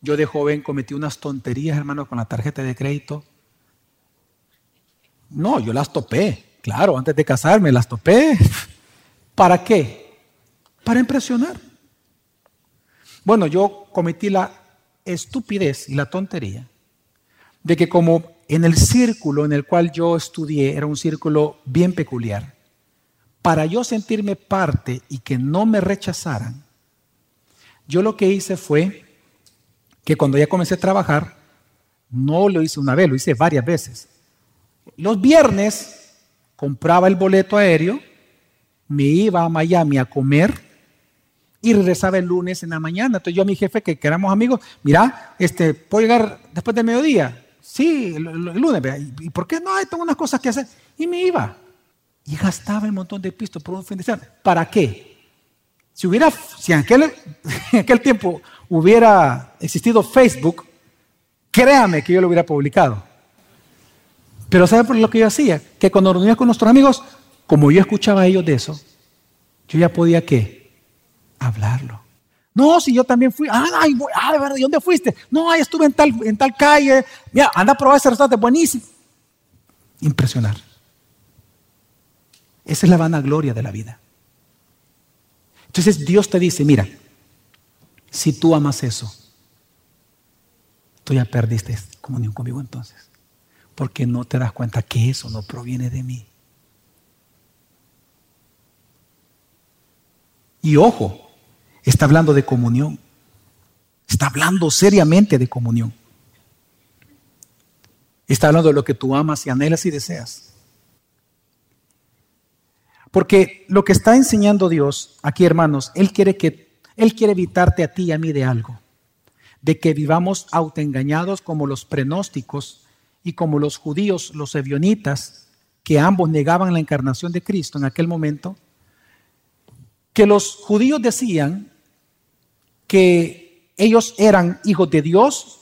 Yo de joven cometí unas tonterías, hermano, con la tarjeta de crédito. No, yo las topé, claro, antes de casarme las topé. ¿Para qué? Para impresionar. Bueno, yo cometí la estupidez y la tontería de que como en el círculo en el cual yo estudié era un círculo bien peculiar, para yo sentirme parte y que no me rechazaran, yo lo que hice fue que cuando ya comencé a trabajar, no lo hice una vez, lo hice varias veces. Los viernes compraba el boleto aéreo, me iba a Miami a comer y regresaba el lunes en la mañana. Entonces yo a mi jefe, que, éramos amigos, mira, este, ¿puedo llegar después del mediodía? Sí, el, lunes. ¿Y por qué no? tengo unas cosas que hacer. Y me iba. Y gastaba un montón de pistos por un fin de semana. ¿Para qué? Si hubiera, si en aquel, en aquel tiempo hubiera existido Facebook, créame que yo lo hubiera publicado. Pero ¿sabe por lo que yo hacía? Que cuando reunía con nuestros amigos, como yo escuchaba a ellos de eso, yo ya podía qué? Hablarlo. No, si yo también fui. Ay, ah, de verdad, ¿y dónde fuiste? No, ay, estuve en tal, en tal calle. Mira, anda a probar ese restaurante, buenísimo. Impresionar. Esa es la vanagloria de la vida. Entonces Dios te dice, mira, si tú amas eso, tú ya perdiste comunión conmigo entonces. Porque no te das cuenta que eso no proviene de mí. Y ojo, está hablando de comunión. Está hablando seriamente de comunión. Está hablando de lo que tú amas y anhelas y deseas. Porque lo que está enseñando Dios aquí, hermanos, Él quiere que Él quiere evitarte a ti y a mí de algo. De que vivamos autoengañados como los prenósticos y como los judíos, los evionitas, que ambos negaban la encarnación de Cristo en aquel momento, que los judíos decían que ellos eran hijos de Dios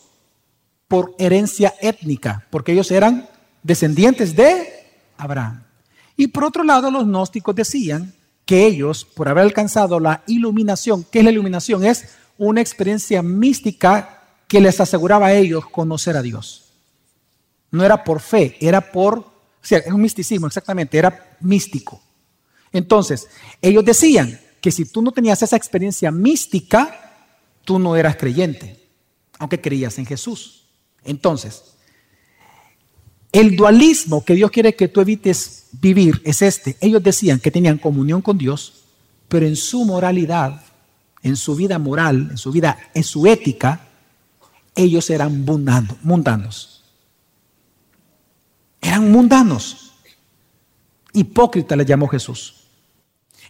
por herencia étnica, porque ellos eran descendientes de Abraham. Y por otro lado, los gnósticos decían que ellos, por haber alcanzado la iluminación, ¿qué es la iluminación? Es una experiencia mística que les aseguraba a ellos conocer a Dios. No era por fe, era por, o sea, es un misticismo, exactamente, era místico. Entonces, ellos decían que si tú no tenías esa experiencia mística, tú no eras creyente, aunque creías en Jesús. Entonces, el dualismo que Dios quiere que tú evites vivir es este. Ellos decían que tenían comunión con Dios, pero en su moralidad, en su vida moral, en su vida, en su ética, ellos eran mundanos. Eran mundanos. Hipócrita le llamó Jesús.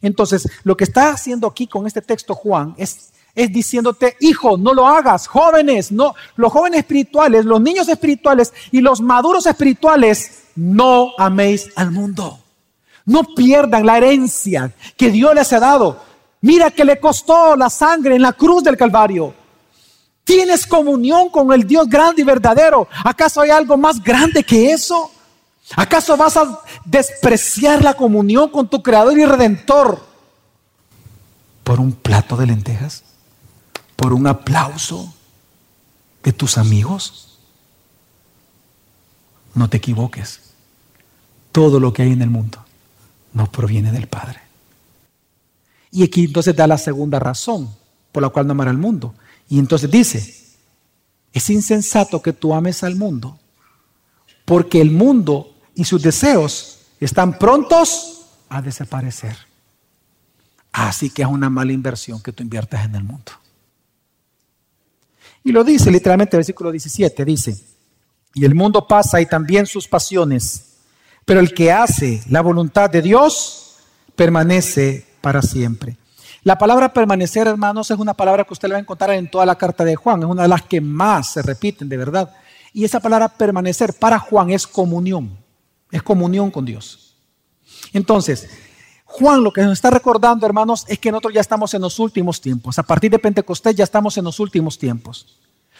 Entonces, lo que está haciendo aquí con este texto Juan es, es diciéndote, hijo, no lo hagas, jóvenes, no, los jóvenes espirituales, los niños espirituales y los maduros espirituales, no améis al mundo. No pierdan la herencia que Dios les ha dado. Mira que le costó la sangre en la cruz del Calvario. Tienes comunión con el Dios grande y verdadero. ¿Acaso hay algo más grande que eso? ¿Acaso vas a despreciar la comunión con tu Creador y Redentor por un plato de lentejas? ¿Por un aplauso de tus amigos? No te equivoques. Todo lo que hay en el mundo no proviene del Padre. Y aquí entonces da la segunda razón por la cual no amar al mundo. Y entonces dice, es insensato que tú ames al mundo, porque el mundo y sus deseos están prontos a desaparecer. Así que es una mala inversión que tú inviertas en el mundo. Y lo dice literalmente el versículo 17, dice, y el mundo pasa y también sus pasiones, pero el que hace la voluntad de Dios permanece para siempre. La palabra permanecer, hermanos, es una palabra que usted va a encontrar en toda la carta de Juan, es una de las que más se repiten de verdad. Y esa palabra permanecer para Juan es comunión. Es comunión con Dios. Entonces, Juan lo que nos está recordando, hermanos, es que nosotros ya estamos en los últimos tiempos. A partir de Pentecostés ya estamos en los últimos tiempos.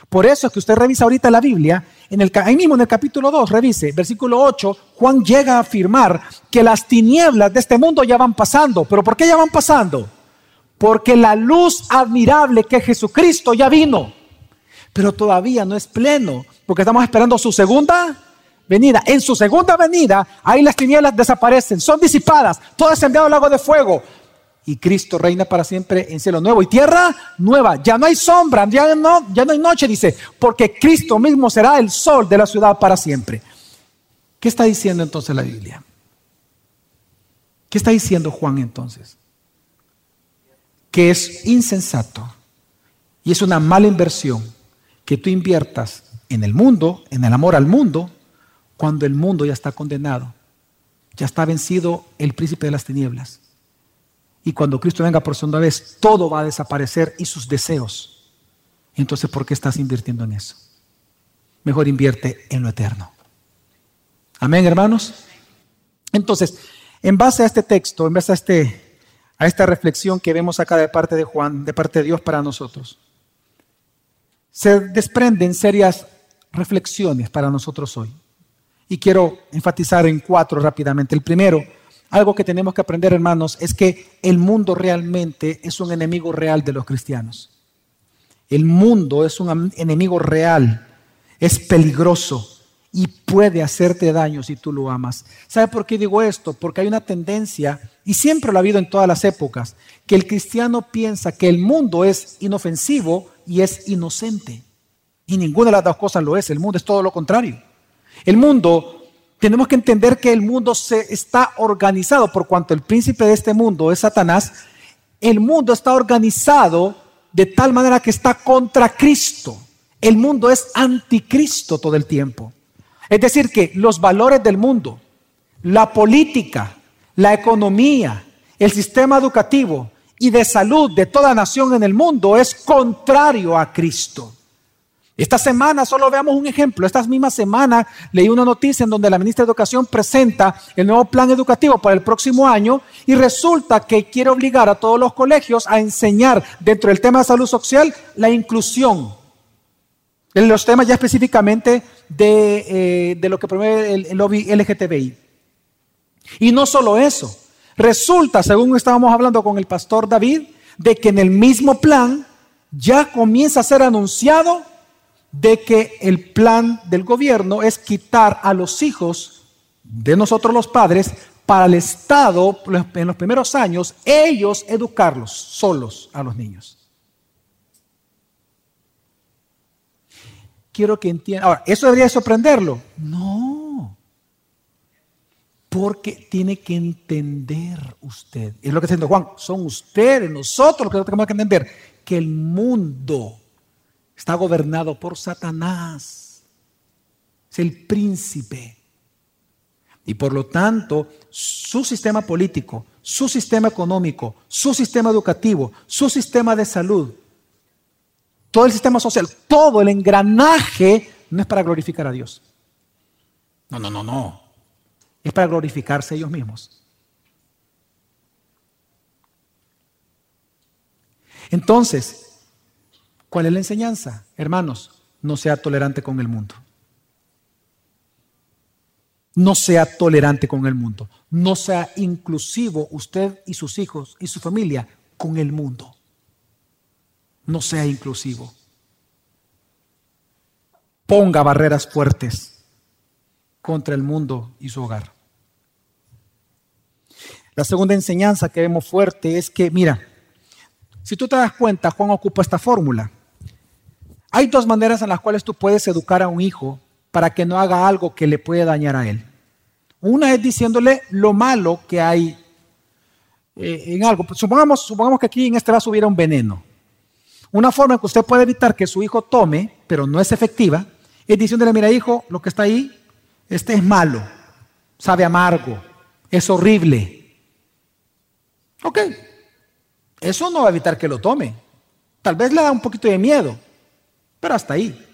Por eso es que usted revisa ahorita la Biblia, en el, ahí mismo en el capítulo 2, revise, versículo 8, Juan llega a afirmar que las tinieblas de este mundo ya van pasando. ¿Pero por qué ya van pasando? Porque la luz admirable que Jesucristo ya vino, pero todavía no es pleno, porque estamos esperando su segunda venida, en su segunda venida, ahí las tinieblas desaparecen, son disipadas, todo es enviado al lago de fuego. Y Cristo reina para siempre en cielo nuevo y tierra nueva. Ya no hay sombra, ya no, ya no hay noche, dice, porque Cristo mismo será el sol de la ciudad para siempre. ¿Qué está diciendo entonces la Biblia? ¿Qué está diciendo Juan entonces? Que es insensato y es una mala inversión que tú inviertas en el mundo, en el amor al mundo, cuando el mundo ya está condenado, ya está vencido el príncipe de las tinieblas. Y cuando Cristo venga por segunda vez, todo va a desaparecer y sus deseos. Entonces, ¿por qué estás invirtiendo en eso? Mejor invierte en lo eterno. Amén, hermanos. Entonces, en base a este texto, en base a, este, a esta reflexión que vemos acá de parte de Juan, de parte de Dios para nosotros, se desprenden serias reflexiones para nosotros hoy. Y quiero enfatizar en cuatro rápidamente. El primero, algo que tenemos que aprender, hermanos, es que el mundo realmente es un enemigo real de los cristianos. El mundo es un enemigo real, es peligroso y puede hacerte daño si tú lo amas. ¿Sabe por qué digo esto? Porque hay una tendencia, y siempre lo ha habido en todas las épocas, que el cristiano piensa que el mundo es inofensivo y es inocente. Y ninguna de las dos cosas lo es, el mundo es todo lo contrario. El mundo tenemos que entender que el mundo se está organizado, por cuanto el príncipe de este mundo es Satanás, el mundo está organizado de tal manera que está contra Cristo. El mundo es anticristo todo el tiempo. Es decir, que los valores del mundo, la política, la economía, el sistema educativo y de salud de toda nación en el mundo es contrario a Cristo. Esta semana solo veamos un ejemplo. Esta misma semana leí una noticia en donde la ministra de Educación presenta el nuevo plan educativo para el próximo año y resulta que quiere obligar a todos los colegios a enseñar dentro del tema de salud social la inclusión. En los temas ya específicamente de, eh, lo que promueve el, el lobby LGTBI. Y no solo eso. Resulta, según estábamos hablando con el pastor David, de que en el mismo plan ya comienza a ser anunciado de que el plan del gobierno es quitar a los hijos de nosotros los padres para el Estado en los primeros años, ellos educarlos solos a los niños. Quiero que entiendan. Ahora, ¿eso debería sorprenderlo? No. Porque tiene que entender usted. Es lo que está diciendo Juan. Son ustedes, nosotros los que tenemos que entender que el mundo está gobernado por Satanás. Es el príncipe. Y por lo tanto, su sistema político, su sistema económico, su sistema educativo, su sistema de salud, todo el sistema social, todo el engranaje no es para glorificar a Dios. No, no, no, no. Es para glorificarse ellos mismos. Entonces, ¿Cuál es la enseñanza? Hermanos, no sea tolerante con el mundo. No sea tolerante con el mundo. No sea inclusivo usted y sus hijos y su familia con el mundo. No sea inclusivo. Ponga barreras fuertes contra el mundo y su hogar. La segunda enseñanza que vemos fuerte es que, mira, si tú te das cuenta, Juan ocupa esta fórmula. Hay dos maneras en las cuales tú puedes educar a un hijo para que no haga algo que le puede dañar a él. Una es diciéndole lo malo que hay eh, en algo. Supongamos, supongamos que aquí en este vaso hubiera un veneno. Una forma en que usted puede evitar que su hijo tome, pero no es efectiva, es diciéndole, mira hijo, lo que está ahí, este es malo, sabe amargo, es horrible. Ok, eso no va a evitar que lo tome. Tal vez le da un poquito de miedo, pero hasta ahí.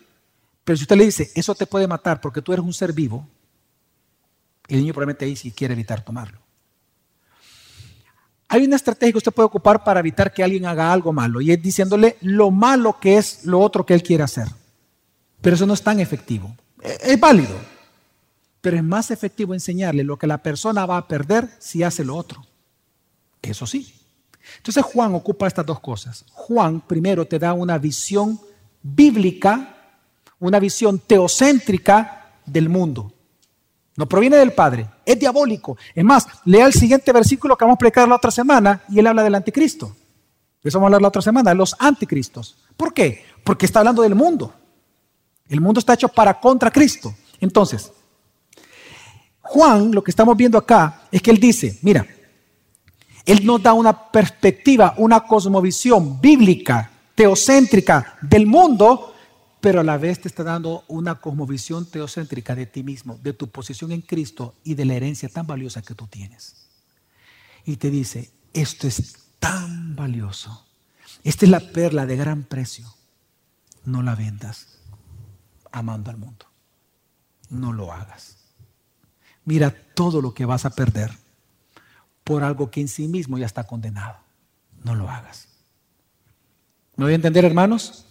Pero si usted le dice, eso te puede matar porque tú eres un ser vivo, el niño probablemente ahí sí quiere evitar tomarlo. Hay una estrategia que usted puede ocupar para evitar que alguien haga algo malo y es diciéndole lo malo que es lo otro que él quiere hacer. Pero eso no es tan efectivo. E, es válido, pero es más efectivo enseñarle lo que la persona va a perder si hace lo otro. Eso sí. Entonces Juan ocupa estas dos cosas. Juan primero te da una visión bíblica, una visión teocéntrica del mundo. No proviene del Padre, es diabólico. Es más, lea el siguiente versículo que vamos a explicar la otra semana y él habla del anticristo. Eso vamos a hablar la otra semana, de los anticristos. ¿Por qué? Porque está hablando del mundo. El mundo está hecho para contra Cristo. Entonces, Juan, lo que estamos viendo acá es que él dice, mira, él nos da una perspectiva, una cosmovisión bíblica, teocéntrica del mundo pero a la vez te está dando una cosmovisión teocéntrica de ti mismo, de tu posición en Cristo y de la herencia tan valiosa que tú tienes. Y te dice, esto es tan valioso, esta es la perla de gran precio, no la vendas amando al mundo, no lo hagas. Mira todo lo que vas a perder por algo que en sí mismo ya está condenado, no lo hagas. ¿Me voy a entender, hermanos?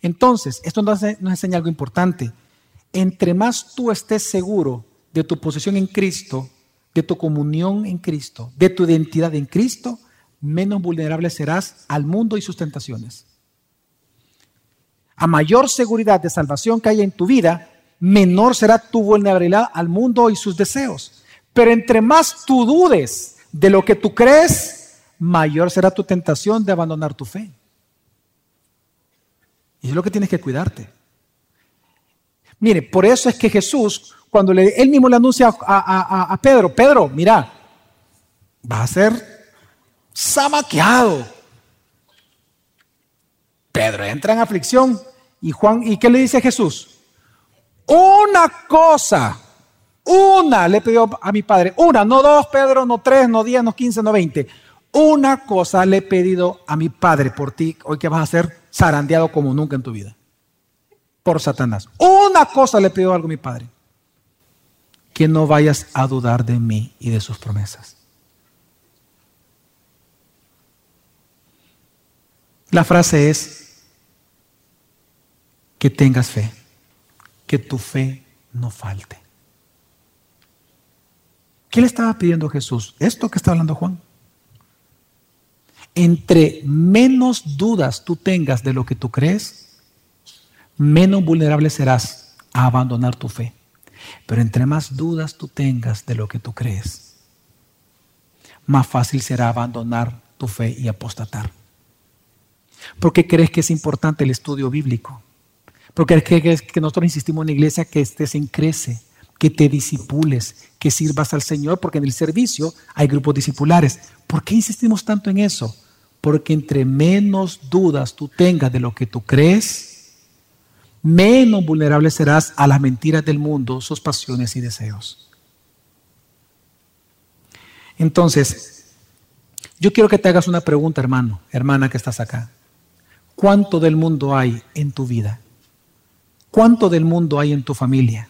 Entonces, esto nos, enseña algo importante. Entre más tú estés seguro de tu posición en Cristo, de tu comunión en Cristo, de tu identidad en Cristo, menos vulnerable serás al mundo y sus tentaciones. A mayor seguridad de salvación que haya en tu vida, menor será tu vulnerabilidad al mundo y sus deseos. Pero entre más tú dudes de lo que tú crees, mayor será tu tentación de abandonar tu fe. Y es lo que tienes que cuidarte. Mire, por eso es que Jesús, cuando le, él mismo le anuncia a, Pedro, Pedro, mira, va a ser samaqueado. Pedro entra en aflicción y Juan, ¿y qué le dice Jesús? Una cosa, una le pidió a mi padre, una, no dos, Pedro, no tres, no diez, no quince, no veinte. Una cosa le he pedido a mi padre por ti, hoy que vas a hacer zarandeado como nunca en tu vida. Por Satanás. Una cosa le pido algo a mi Padre. Que no vayas a dudar de mí y de sus promesas. La frase es que tengas fe, que tu fe no falte. ¿Qué le estaba pidiendo Jesús? Esto que está hablando Juan entre menos dudas tú tengas de lo que tú crees, menos vulnerable serás a abandonar tu fe. Pero entre más dudas tú tengas de lo que tú crees, más fácil será abandonar tu fe y apostatar. ¿Por qué crees que es importante el estudio bíblico? Porque crees que nosotros insistimos en la iglesia que estés en crece, que te disipules, que sirvas al Señor, porque en el servicio hay grupos discipulares. ¿Por qué insistimos tanto en eso? Porque entre menos dudas tú tengas de lo que tú crees, menos vulnerable serás a las mentiras del mundo, sus pasiones y deseos. Entonces, yo quiero que te hagas una pregunta, hermano, hermana que estás acá. ¿Cuánto del mundo hay en tu vida? ¿Cuánto del mundo hay en tu familia?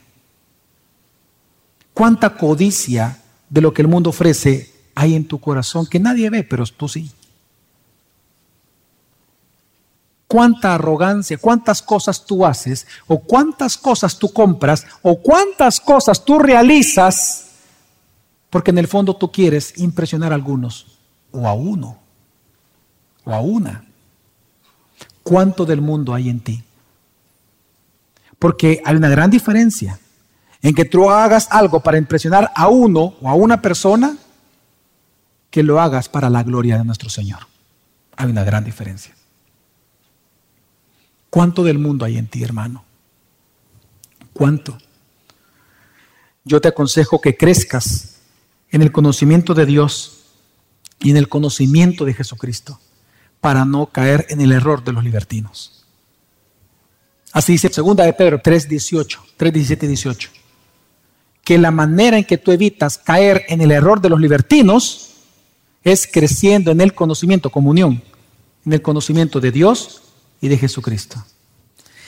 ¿Cuánta codicia de lo que el mundo ofrece hay en tu corazón que nadie ve, pero tú sí? Cuánta arrogancia, cuántas cosas tú haces, o cuántas cosas tú compras, o cuántas cosas tú realizas, porque en el fondo tú quieres impresionar a algunos, o a uno, o a una. ¿Cuánto del mundo hay en ti? Porque hay una gran diferencia en que tú hagas algo para impresionar a uno o a una persona que lo hagas para la gloria de nuestro Señor. Hay una gran diferencia. ¿Cuánto del mundo hay en ti, hermano? ¿Cuánto? Yo te aconsejo que crezcas en el conocimiento de Dios y en el conocimiento de Jesucristo para no caer en el error de los libertinos. Así dice segunda de Pedro 3:18, 3:17 y 18. Que la manera en que tú evitas caer en el error de los libertinos es creciendo en el conocimiento, comunión, en el conocimiento de Dios y de Jesucristo.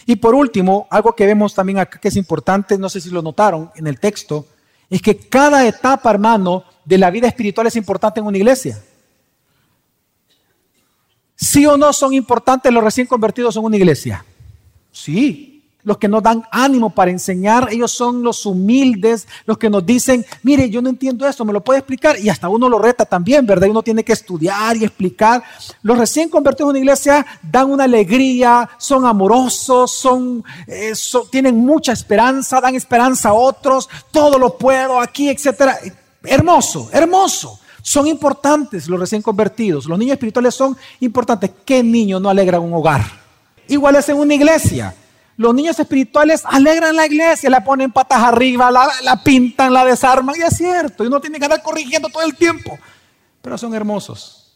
Y por último, algo que vemos también acá que es importante, no sé si lo notaron en el texto, es que cada etapa, hermano, de la vida espiritual es importante en una iglesia. ¿Sí o no son importantes los recién convertidos en una iglesia? Sí. Los que nos dan ánimo para enseñar, ellos son los humildes, los que nos dicen, mire, yo no entiendo esto, me lo puede explicar, y hasta uno lo reta también, ¿verdad? Uno tiene que estudiar y explicar. Los recién convertidos en una iglesia dan una alegría, son amorosos, son, eh, tienen mucha esperanza, dan esperanza a otros, todo lo puedo aquí, etcétera. Hermoso, hermoso. Son importantes los recién convertidos. Los niños espirituales son importantes. ¿Qué niño no alegra un hogar? Igual es en una iglesia. Los niños espirituales alegran la iglesia, la ponen patas arriba, la, pintan, la desarman, y es cierto, y uno tiene que andar corrigiendo todo el tiempo, pero son hermosos.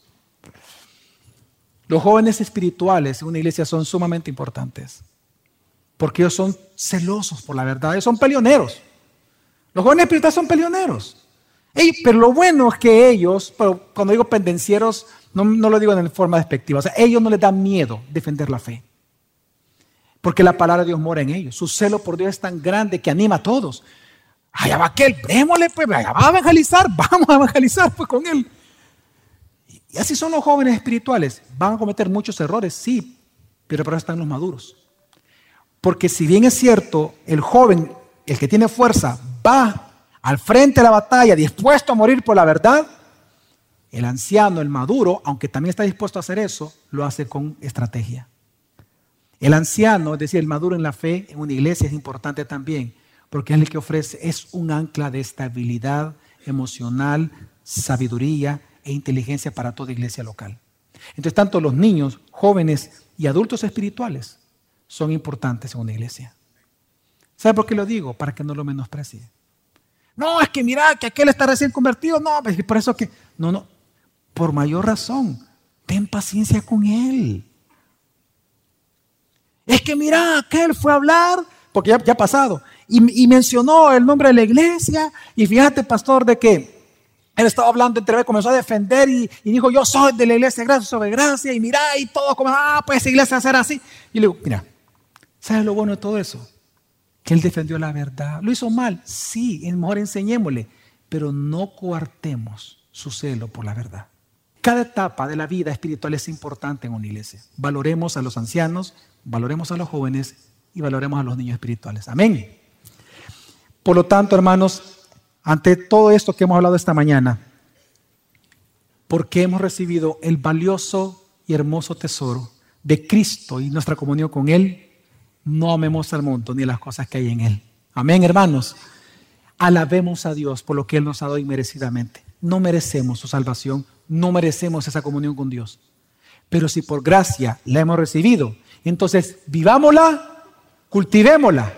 Los jóvenes espirituales en una iglesia son sumamente importantes, porque ellos son celosos por la verdad, ellos son peleoneros. Los jóvenes espirituales son peleoneros. pero lo bueno es que ellos, cuando digo pendencieros, no, no lo digo en forma despectiva, o sea, ellos no les da miedo defender la fe. Porque la palabra de Dios mora en ellos. Su celo por Dios es tan grande que anima a todos. Allá va aquel, démosle, pues, allá va a evangelizar, vamos a evangelizar pues con él. Y así son los jóvenes espirituales. Van a cometer muchos errores, sí, pero para eso están los maduros. Porque si bien es cierto, el joven, el que tiene fuerza, va al frente de la batalla dispuesto a morir por la verdad, el anciano, el maduro, aunque también está dispuesto a hacer eso, lo hace con estrategia. El anciano, es decir, el maduro en la fe en una iglesia es importante también, porque es el que ofrece, es un ancla de estabilidad emocional, sabiduría e inteligencia para toda iglesia local. Entonces, tanto los niños, jóvenes y adultos espirituales son importantes en una iglesia. ¿Sabe por qué lo digo? Para que no lo menosprecie. No, es que mira, que aquel está recién convertido. No, es por eso que. No, no. Por mayor razón, ten paciencia con él. Es que mira, aquel fue a hablar, porque ya, ha pasado, y, mencionó el nombre de la iglesia, y fíjate, pastor, de que él estaba hablando entre vez, comenzó a defender y, dijo, yo soy de la iglesia de gracia sobre gracia, y mira, y todo como, ah, pues esa iglesia será así. Y le digo, mira, ¿sabes lo bueno de todo eso? Que él defendió la verdad. ¿Lo hizo mal? Sí, mejor enseñémosle, pero no coartemos su celo por la verdad. Cada etapa de la vida espiritual es importante en una iglesia. Valoremos a los ancianos, valoremos a los jóvenes y valoremos a los niños espirituales. Amén. Por lo tanto, hermanos, ante todo esto que hemos hablado esta mañana, porque hemos recibido el valioso y hermoso tesoro de Cristo y nuestra comunión con Él, no amemos al mundo ni las cosas que hay en Él. Amén, hermanos. Alabemos a Dios por lo que Él nos ha dado inmerecidamente. No merecemos su salvación, no merecemos esa comunión con Dios. Pero si por gracia la hemos recibido, entonces vivámosla, cultivémosla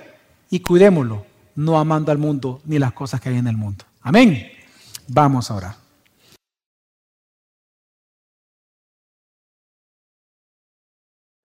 y cuidémoslo, no amando al mundo ni las cosas que hay en el mundo. Amén. Vamos ahora.